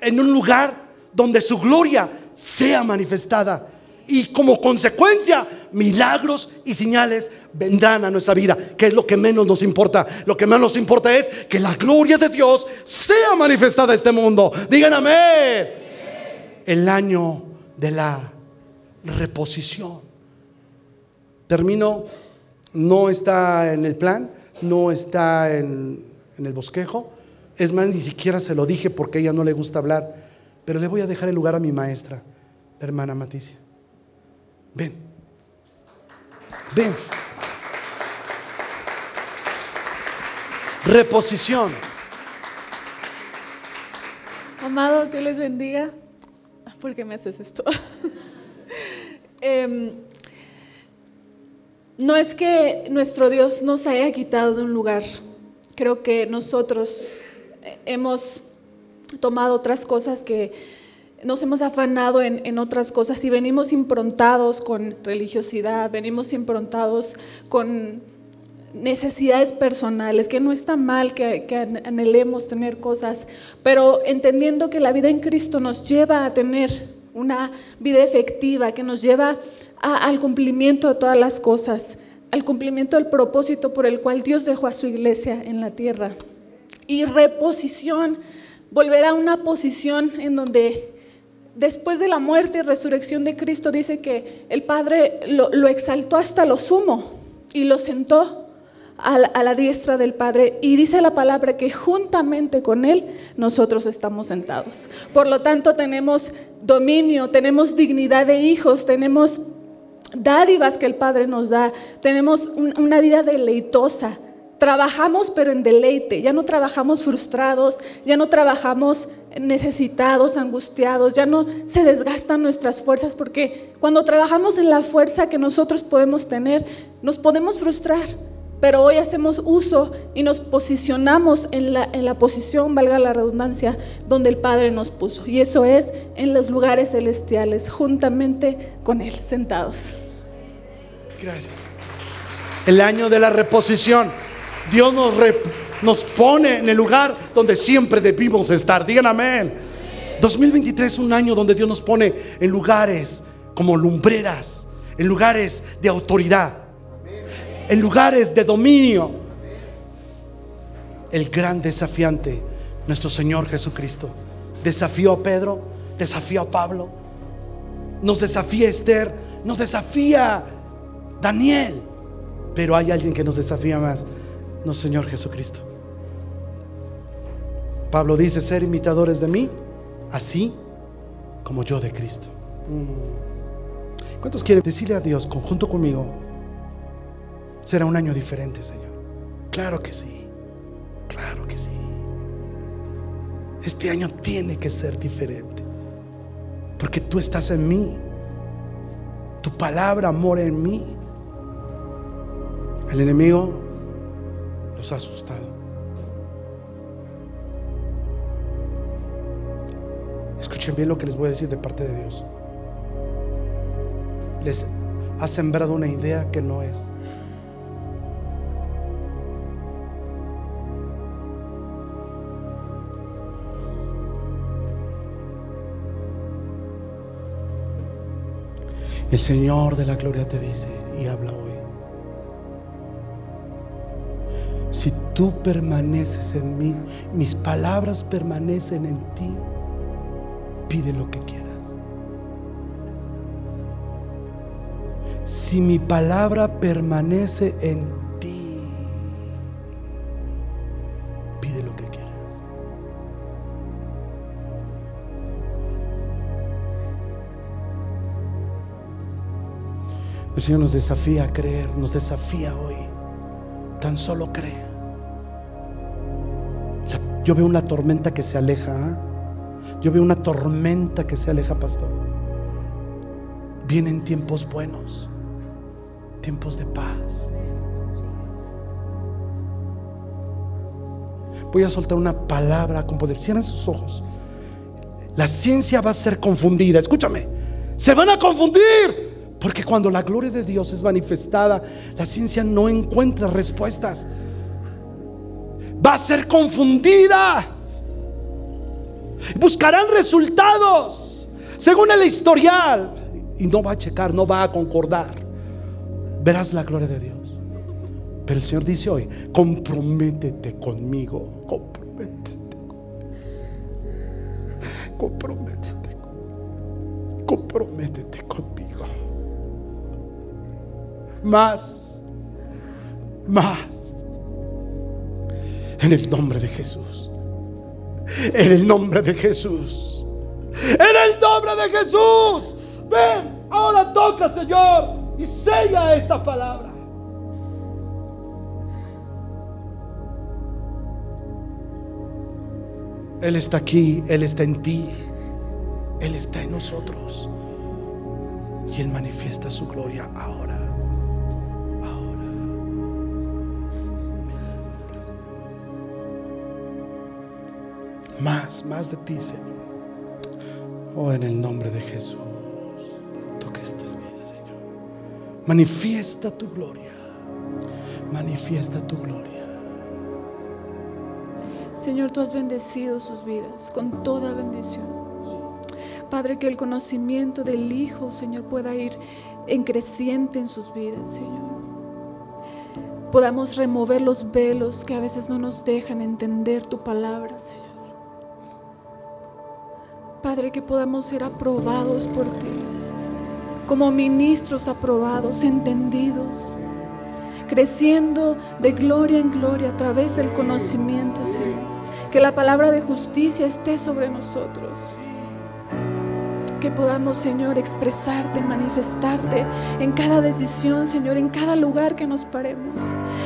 en un lugar donde su gloria sea manifestada Y como consecuencia, milagros y señales vendrán a nuestra vida, que es lo que menos nos importa. Lo que menos nos importa es que la gloria de Dios sea manifestada en este mundo. Digan amén. El año de la reposición. Termino, no está en el plan, no está en, el bosquejo. Es más, ni siquiera se lo dije porque a ella no le gusta hablar. Pero le voy a dejar el lugar a mi maestra, hermana Maticia. Ven. Ven. Reposición. Amados, Dios les bendiga. ¿Por qué me haces esto? Em, no es que nuestro Dios nos haya quitado de un lugar. Creo que nosotros hemos tomado otras cosas que nos hemos afanado en, otras cosas y venimos improntados con religiosidad, venimos improntados con necesidades personales, que no está mal que, anhelemos tener cosas, pero entendiendo que la vida en Cristo nos lleva a tener una vida efectiva, que nos lleva al cumplimiento de todas las cosas, al cumplimiento del propósito por el cual Dios dejó a su iglesia en la tierra. Y reposición, volver a una posición en donde después de la muerte y resurrección de Cristo dice que el Padre lo, exaltó hasta lo sumo y lo sentó a la, diestra del Padre. Y dice la palabra que juntamente con Él nosotros estamos sentados. Por lo tanto tenemos dominio, tenemos dignidad de hijos, tenemos dádivas que el Padre nos da, tenemos una vida deleitosa. Trabajamos pero en deleite, ya no trabajamos frustrados, ya no trabajamos necesitados, angustiados, ya no se desgastan nuestras fuerzas porque cuando trabajamos en la fuerza que nosotros podemos tener, nos podemos frustrar. Pero hoy hacemos uso y nos posicionamos en la, en la posición, valga la redundancia, donde el Padre nos puso. Y eso es en los lugares celestiales, juntamente con Él, sentados. Gracias. El año de la reposición. Dios nos, nos pone en el lugar donde siempre debimos estar. Digan amén. 2023 es un año donde Dios nos pone en lugares como lumbreras, en lugares de autoridad, en lugares de dominio. El gran desafiante, nuestro Señor Jesucristo, desafió a Pedro, desafió a Pablo, nos desafía Esther, nos desafía Daniel, pero hay alguien que nos desafía más no Señor Jesucristo. Pablo dice ser imitadores de mí, así como yo de Cristo. ¿Cuántos quieren decirle a Dios, conjunto conmigo, será un año diferente, Señor? Claro que sí, claro que sí. Este año tiene que ser diferente, porque tú estás en mí, tu palabra mora en mí. El enemigo ha asustado. Escuchen bien lo que les voy a decir de parte de Dios. Les ha sembrado una idea que no es. El Señor de la gloria te dice y habla hoy. Si tú permaneces en mí, mis palabras permanecen en ti, pide lo que quieras. Si mi palabra permanece en ti, pide lo que quieras. El Señor nos desafía a creer, nos desafía hoy. Tan solo cree. Yo veo una tormenta que se aleja. ¿ah? Yo veo una tormenta que se aleja, pastor. Vienen tiempos buenos, tiempos de paz. Voy a soltar una palabra con poder. Cierren sus ojos. La ciencia va a ser confundida. Escúchame. Se van a confundir. Porque cuando la gloria de Dios es manifestada, la ciencia no encuentra respuestas va a ser confundida. Buscarán resultados según el historial. y no va a checar, no va a concordar. Verás la gloria de Dios. Pero el Señor dice hoy, comprométete conmigo, comprométete. Comprométete. Comprométete conmigo. Más. Más. En el nombre de Jesús. En el nombre de Jesús. En el nombre de Jesús. Ven, ahora toca, Señor, y sella esta palabra. Él está aquí, Él está en ti, Él está en nosotros. Y Él manifiesta su gloria ahora. Más, más de ti, Señor. Oh, en el nombre de Jesús. Toca estas vidas, Señor. Manifiesta tu gloria. Manifiesta tu gloria. Señor, tú has bendecido sus vidas con toda bendición. Padre, que el conocimiento del Hijo, Señor, pueda ir en creciente en sus vidas, Señor. Podamos remover los velos que a veces no nos dejan entender tu palabra, Señor. Padre, que podamos ser aprobados por ti, como ministros aprobados, entendidos, creciendo de gloria en gloria a través del conocimiento, Señor. Que la palabra de justicia esté sobre nosotros. Que podamos, Señor, expresarte, manifestarte en cada decisión, Señor, en cada lugar que nos paremos.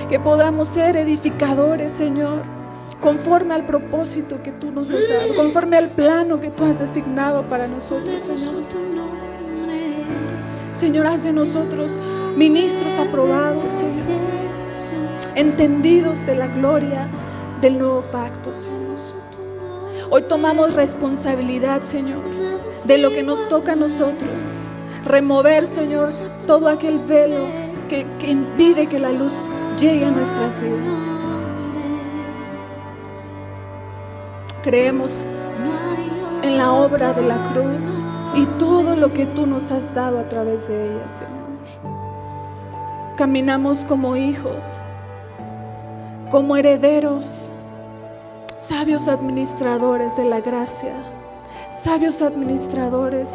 Que podamos ser edificadores, Señor, conforme al propósito que tú nos has dado, conforme al plano que tú has designado para nosotros, Señor. Señor, haz de nosotros ministros aprobados, Señor, entendidos de la gloria del nuevo pacto, Señor. Hoy tomamos responsabilidad, Señor, de lo que nos toca a nosotros. Remover, Señor, todo aquel velo que, que impide que la luz llegue a nuestras vidas. Creemos en la obra de la cruz y todo lo que tú nos has dado a través de ella, Señor. Caminamos como hijos, como herederos, sabios administradores de la gracia, sabios administradores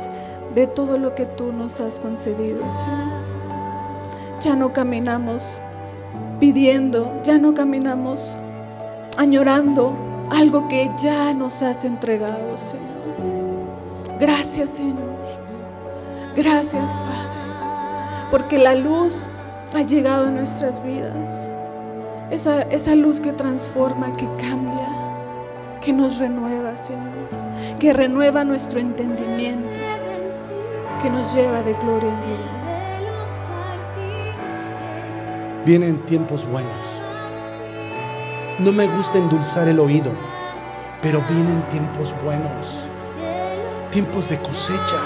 de todo lo que tú nos has concedido, Señor. Ya no caminamos pidiendo, ya no caminamos añorando algo que ya nos has entregado, Señor. Gracias, Señor. Gracias, Padre, porque la luz ha llegado a nuestras vidas. Esa, esa luz que transforma, que cambia, que nos renueva, Señor, que renueva nuestro entendimiento, que nos lleva de gloria en gloria. Vienen tiempos buenos. No me gusta endulzar el oído, pero vienen tiempos buenos. Tiempos de cosecha,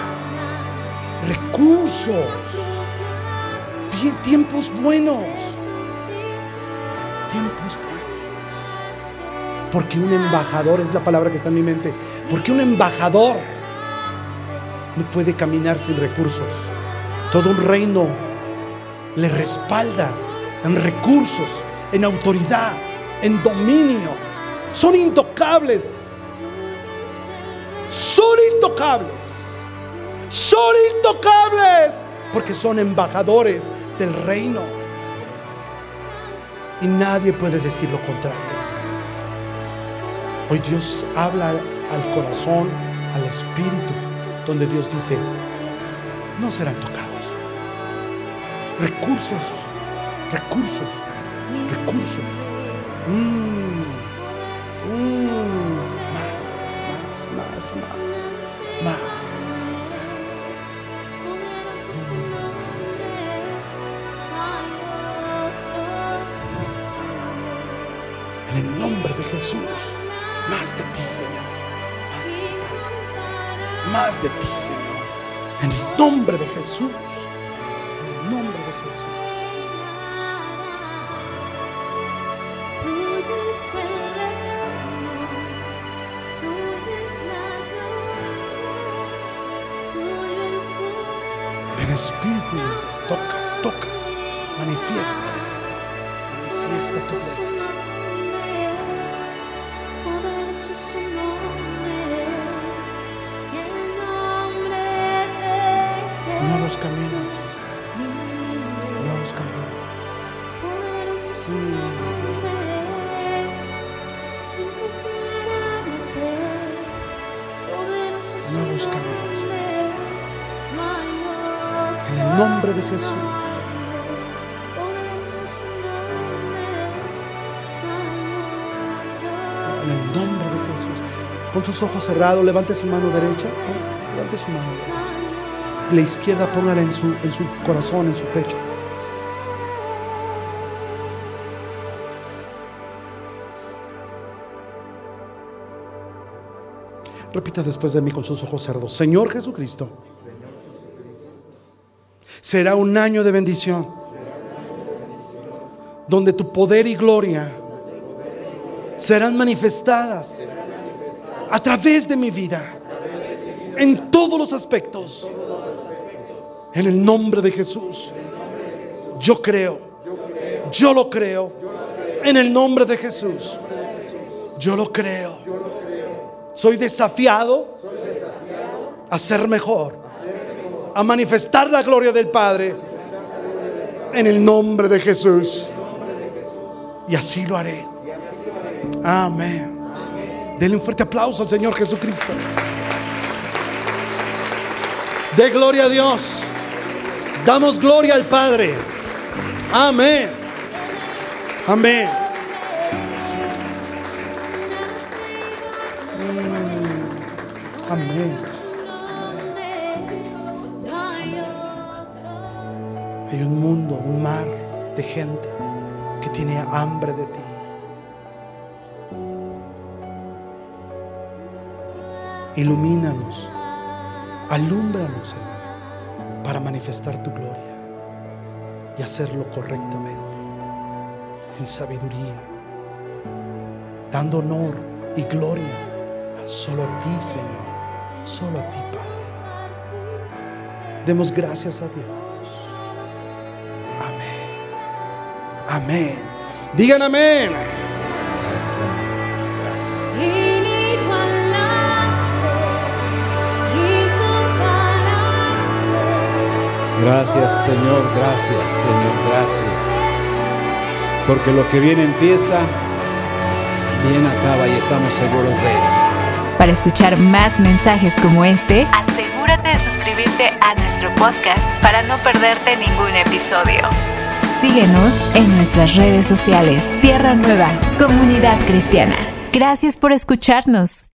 recursos, tiempos buenos. Tiempos buenos. Porque un embajador es la palabra que está en mi mente. Porque un embajador no puede caminar sin recursos. Todo un reino le respalda en recursos, en autoridad, en dominio. Son intocables. Son intocables. Son intocables porque son embajadores del reino. Y nadie puede decir lo contrario. Hoy Dios habla al corazón, al espíritu, donde Dios dice, no serán tocados. Recursos, recursos, recursos. Mm, mm, más, más, más, más, más. En el nombre de Jesús, más de ti, Señor. Más de ti. Más de ti, Señor. En el nombre de Jesús. Ven Espíritu, toca, toca, manifiesta, manifiesta tu presencia. De Nuevos caminos, Tus ojos cerrados, levante su mano derecha. Levante su mano derecha. Y la izquierda póngala en su, en su corazón, en su pecho. Repita después de mí con sus ojos cerrados. Señor Jesucristo, será un año de bendición donde tu poder y gloria serán manifestadas a través de mi vida en todos los aspectos. En el nombre de Jesús. Yo creo. Yo lo creo. En el nombre de Jesús. Yo lo creo. Soy desafiado a ser mejor. A manifestar la gloria del Padre. En el nombre de Jesús. Y así lo haré. Amén. Denle un fuerte aplauso al Señor Jesucristo. De gloria a Dios. Damos gloria al Padre. Amén. Amén. Mm. Amén. Hay un mundo, un mar de gente que tiene hambre de ti. Ilumínanos, alúmbranos, Señor, para manifestar tu gloria y hacerlo correctamente, en sabiduría, dando honor y gloria solo a ti, Señor, solo a ti, Padre. Demos gracias a Dios. Amén. Amén. Digan amén. Gracias Señor, gracias Señor, gracias. Porque lo que bien empieza, bien acaba y estamos seguros de eso. Para escuchar más mensajes como este, asegúrate de suscribirte a nuestro podcast para no perderte ningún episodio. Síguenos en nuestras redes sociales. Tierra Nueva, Comunidad Cristiana. Gracias por escucharnos.